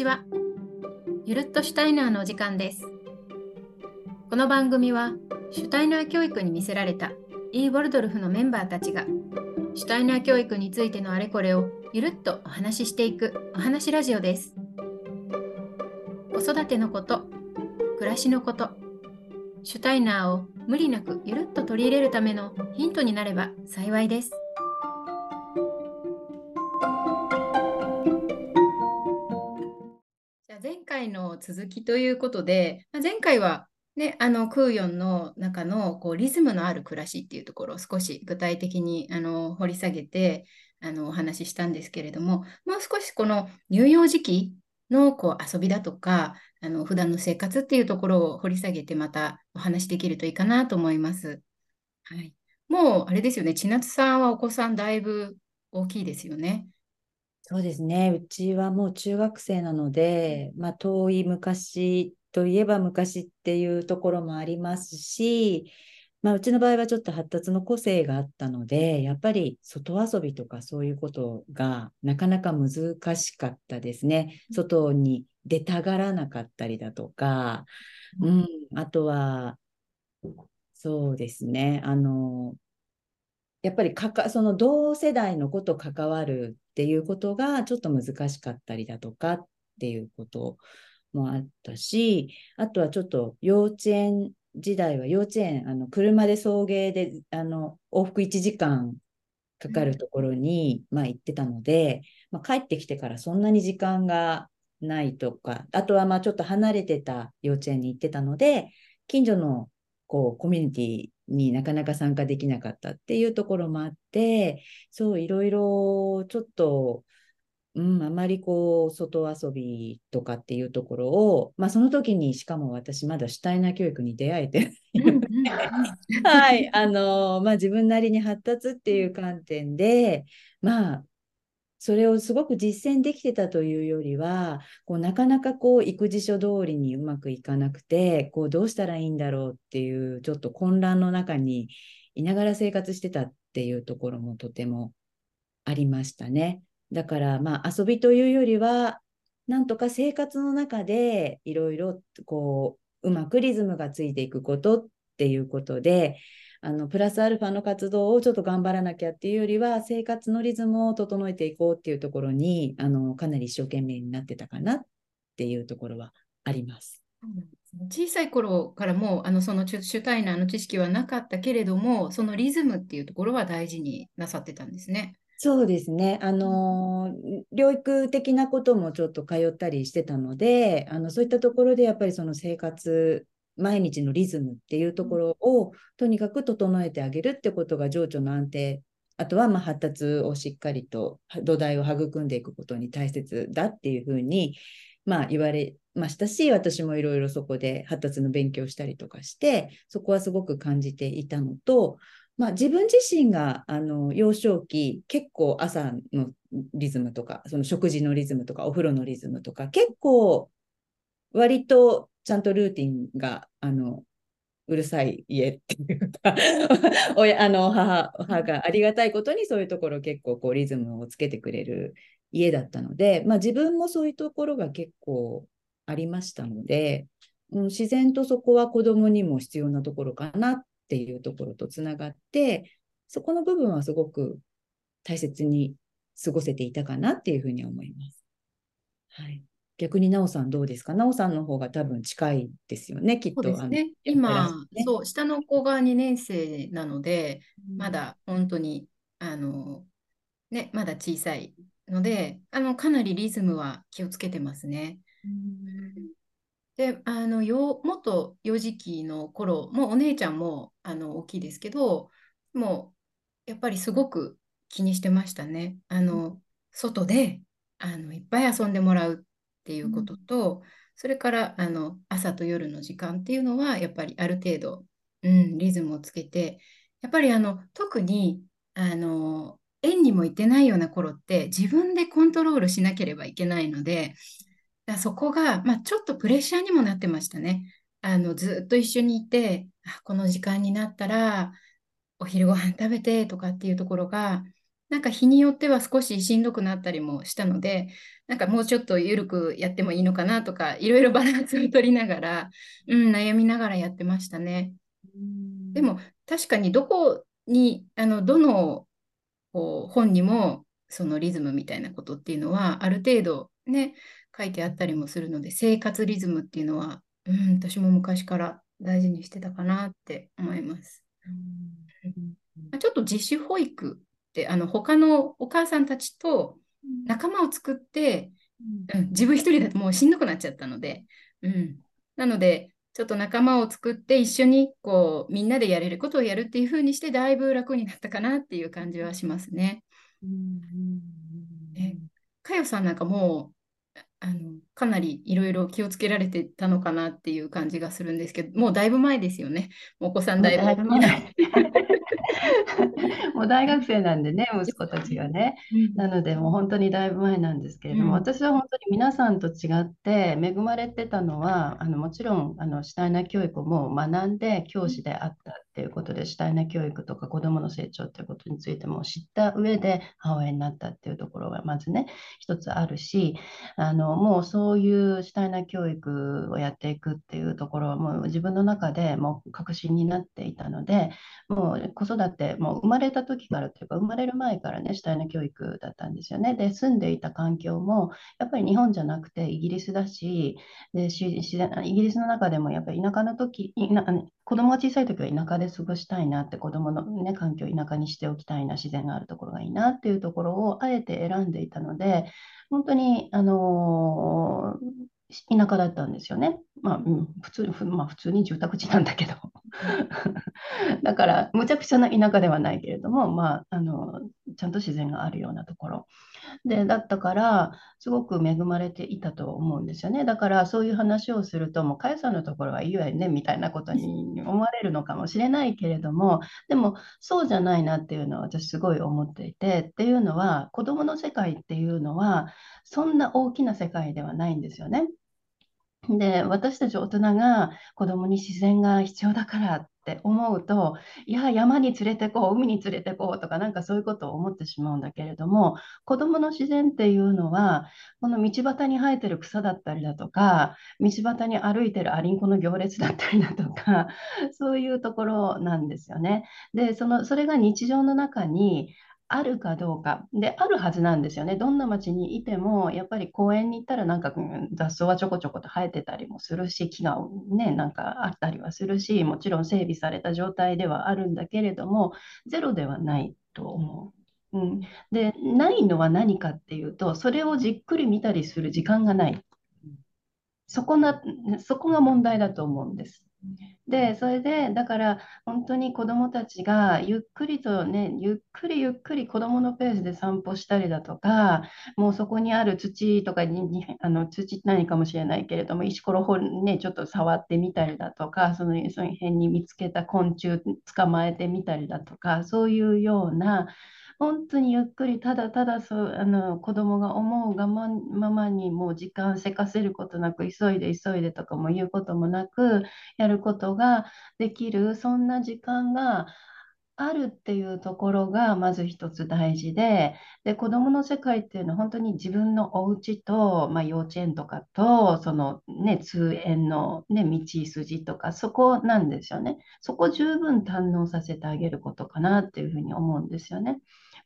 ちは。ゆるっとシュタイナーのお時間です。この番組は、シュタイナー教育に魅せられたイー・ボルドルフのメンバーたちが、シュタイナー教育についてのあれこれをゆるっとお話ししていくお話ラジオです。子育てのこと、暮らしのこと、シュタイナーを無理なくゆるっと取り入れるためのヒントになれば幸いです。回の続きということで、ま前回はね、あのクーヨンの中のこうリズムのある暮らしっていうところを少し具体的にあの掘り下げてあのお話ししたんですけれども、もう少しこの乳幼児期のこう遊びだとか、あの普段の生活っていうところを掘り下げてまたお話しできるといいかなと思います。はい、もうあれですよね、千夏さんはお子さんだいぶ大きいですよね。そうですね。うちはもう中学生なので、まあ、遠い昔といえば昔っていうところもありますし、まあ、うちの場合はちょっと発達の個性があったので、やっぱり外遊びとかそういうことがなかなか難しかったですね。外に出たがらなかったりだとか、うん、あとは、そうですね。あの、やっぱりかかその同世代の子と関わるっていうことがちょっと難しかったりだとかっていうこともあったし、あとはちょっと幼稚園時代は幼稚園、あの車で送迎であの往復1時間かかるところに、まあ、行ってたので、まあ、帰ってきてからそんなに時間がないとか、あとはまあちょっと離れてた幼稚園に行ってたので、近所のこうコミュニティになかなか参加できなかったっていうところもあって、そういろいろちょっと、うん、あまりこう、外遊びとかっていうところを、まあその時にしかも私まだシュタイナー教育に出会えてはい、あの、まあ自分なりに発達っていう観点で、まあそれをすごく実践できてたというよりは、こうなかなかこう育児書通りにうまくいかなくて、こうどうしたらいいんだろうっていうちょっと混乱の中にいながら生活してたっていうところもとてもありましたね。だからまあ遊びというよりは、なんとか生活の中でいろいろこううまくリズムがついていくことっていうことで、あのプラスアルファの活動をちょっと頑張らなきゃっていうよりは生活のリズムを整えていこうっていうところにあのかなり一生懸命になってたかなっていうところはあります。小さい頃からもあのそのシュタイナーの知識はなかったけれどもそのリズムっていうところは大事になさってたんですね。そうですね。あの、療育的なこともちょっと通ったりしてたので、あの、そういったところでやっぱりその生活毎日のリズムっていうところをとにかく整えてあげるってことが情緒の安定あとはま発達をしっかりと土台を育ん。でいくことに大切だっていうふうに、まあ、言われましたし私もいろいろそこで発達の勉強したりとかしてそこはすごく感じていたのと、まあ、自分自身があの幼少期結構朝のリズムとかその食事のリズムとかお風呂のリズムとか結構割とちゃんとルーティンが、あの、うるさい家っていうか 親、あの、母、母がありがたいことにそういうところ結構こうリズムをつけてくれる家だったので、まあ自分もそういうところが結構ありましたので、うん、自然とそこは子供にも必要なところかなっていうところとつながって、そこの部分はすごく大切に過ごせていたかなっていうふうに思います。はい。逆になおさんどうですか？なおさんの方が多分近いですよね、きっと。そうですね。今、ね、そう、下の子が2年生なので、うん、まだ本当に、あの、ね、まだ小さいので、あの、かなりリズムは気をつけてますね。うん、で、あの、よ、元幼児期の頃、もうお姉ちゃんも、あの、大きいですけど、もう、やっぱりすごく気にしてましたね。あの、外で、あの、いっぱい遊んでもらうっていうことと、うん、それからあの朝と夜の時間っていうのはやっぱりある程度、うん、リズムをつけてやっぱりあの特にあの園にも行ってないような頃って自分でコントロールしなければいけないのでだそこが、まあ、ちょっとプレッシャーにもなってましたね。あのずっと一緒にいてあこの時間になったらお昼ご飯食べてとかっていうところがなんか日によっては少ししんどくなったりもしたので、なんかもうちょっと緩くやってもいいのかなとか、いろいろバランスを取りながら、うん、悩みながらやってましたね。でも確かにどこに、あのどのこう本にもそのリズムみたいなことっていうのはある程度ね、書いてあったりもするので、生活リズムっていうのは、うん、私も昔から大事にしてたかなって思います。うん、ちょっと自主保育ってあの他のお母さんたちと仲間を作って、うん、自分一人だともうしんどくなっちゃったので、うん、なのでちょっと仲間を作って一緒にこうみんなでやれることをやるっていう風にしてだいぶ楽になったかなっていう感じはしますね。うん、えかよさんなんかもうあのかなりいろいろ気をつけられてたのかなっていう感じがするんですけどもうだいぶ前ですよねお子さんだいぶ。もう大学生なんでね、息子たちがね。なので、もう本当にだいぶ前なんですけれども、うん、私は本当に皆さんと違って恵まれてたのは、あのもちろんあのシュタイナー教育も学んで教師であったっていうことで、主体な教育とか子どもの成長っていうことについても知った上で母親になったっていうところがまずね、一つあるし、あのもうそうういう主体な教育をやっていくっていうところはもう自分の中でもう確信になっていたので、もう子育て、もう生まれた時からというか、生まれる前からね、主体な教育だったんですよね。で、住んでいた環境も、やっぱり日本じゃなくてイギリスだし、で自然イギリスの中でもやっぱり田舎の時、子供が小さい時は田舎で過ごしたいなって子供の、ね、環境を田舎にしておきたいな自然があるところがいいなっていうところをあえて選んでいたので本当に、あのー、田舎だったんですよね。まあ、うん、普通まあ、普通に住宅地なんだけど。だから、むちゃくちゃな田舎ではないけれども、まあ、あのちゃんと自然があるようなところ。で、だったから、すごく恵まれていたと思うんですよね。だから、そういう話をすると、もう、かやさんのところはいいわよね、みたいなことに思われるのかもしれないけれども、でも、そうじゃないなっていうのは私すごい思っていて、っていうのは、子供の世界っていうのは、そんな大きな世界ではないんですよね。で、私たち大人が子供に自然が必要だからっって思うと、いや、山に連れてこう、海に連れてこうとか、なんかそういうことを思ってしまうんだけれども、子どもの自然っていうのは、この道端に生えてる草だったりだとか、道端に歩いてるアリンコの行列だったりだとか、そういうところなんですよね。で、その、それが日常の中にあるかどうか。で、あるはずなんですよね。どんな町にいても、やっぱり公園に行ったらなんか、うん、雑草はちょこちょこと生えてたりもするし、木がね、なんかあったりはするし、もちろん整備された状態ではあるんだけれども、ゼロではないと思う。うん、で、ないのは何かっていうと、それをじっくり見たりする時間がない。そこな、そこが問題だと思うんです。で、それで、だから本当に子どもたちがゆっくりとね、ゆっくりゆっくり子どものペースで散歩したりだとか、もうそこにある土とかに、にあの土何かもしれないけれども、石ころをね、ちょっと触ってみたりだとか、そのその辺に見つけた昆虫捕まえてみたりだとか、そういうような、本当にゆっくりただただそうあの子供が思うがままにもう時間せかせることなく急いで急いでとかも言うこともなくやることができるそんな時間があるっていうところがまず一つ大事でで子どもの世界っていうのは本当に自分のお家と、まあ、幼稚園とかとその、ね、通園の、ね、道筋とかそこなんですよねそこ十分堪能させてあげることかなっていうふうに思うんですよね。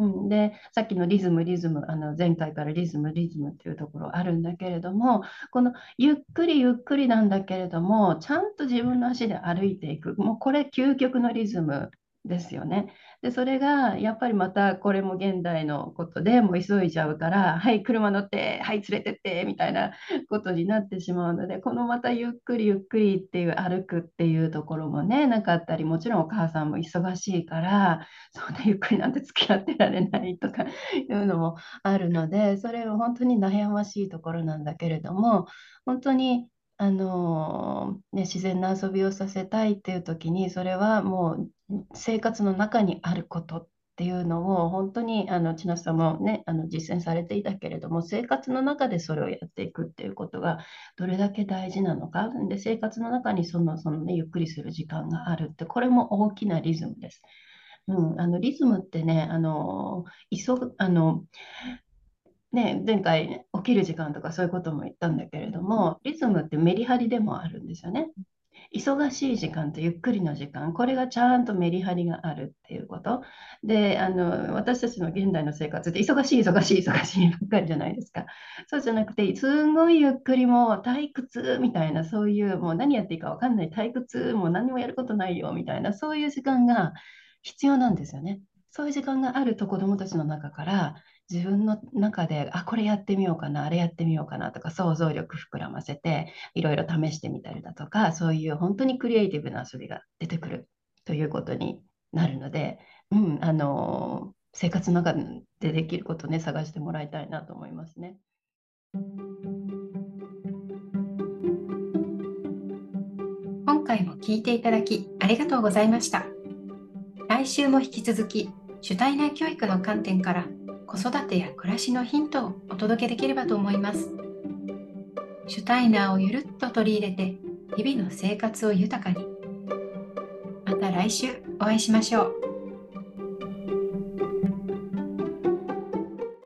うん、でさっきのリズムリズムあの前回からリズムリズムっていうところあるんだけれどもこのゆっくりゆっくりなんだけれどもちゃんと自分の足で歩いていく。もうこれ究極のリズム。ですよね。で、それがやっぱりまたこれも現代のことでもう急いじゃうから、はい、車乗って、はい、連れてってみたいなことになってしまうので、このまたゆっくりゆっくりっていう歩くっていうところもね、なかったり、もちろんお母さんも忙しいから、そんなゆっくりなんて付き合ってられないとかいうのもあるので、それは本当に悩ましいところなんだけれども、本当にあのね、自然な遊びをさせたいっていう時にそれはもう生活の中にあることっていうのを本当にあの千奈さんも、ね、あの実践されていたけれども生活の中でそれをやっていくっていうことがどれだけ大事なのかで生活の中にそのその、ね、ゆっくりする時間があるってこれも大きなリズムです。うん、あのリズムってね、あの急ぐあのね、前回、ね、起きる時間とかそういうことも言ったんだけれども、リズムってメリハリでもあるんですよね。忙しい時間とゆっくりの時間、これがちゃんとメリハリがあるっていうこと。で、あの私たちの現代の生活って忙しい、忙しい、忙しいばっかりじゃないですか。そうじゃなくて、すんごいゆっくりも退屈みたいな、そういうもう何やっていいか分かんない退屈、もう何もやることないよみたいな、そういう時間が必要なんですよね。そういう時間があると子どもたちの中から自分の中で、あ、これやってみようかな、あれやってみようかなとか、想像力膨らませて、いろいろ試してみたりだとか、そういう本当にクリエイティブな遊びが出てくるということになるので、うん、あの、生活の中でできることをね、探してもらいたいなと思いますね。今回も聞いていただきありがとうございました。来週も引き続き、主体な教育の観点から子育てや暮らしのヒントをお届けできればと思います。シュタイナーをゆるっと取り入れて日々の生活を豊かに。また来週お会いしましょう。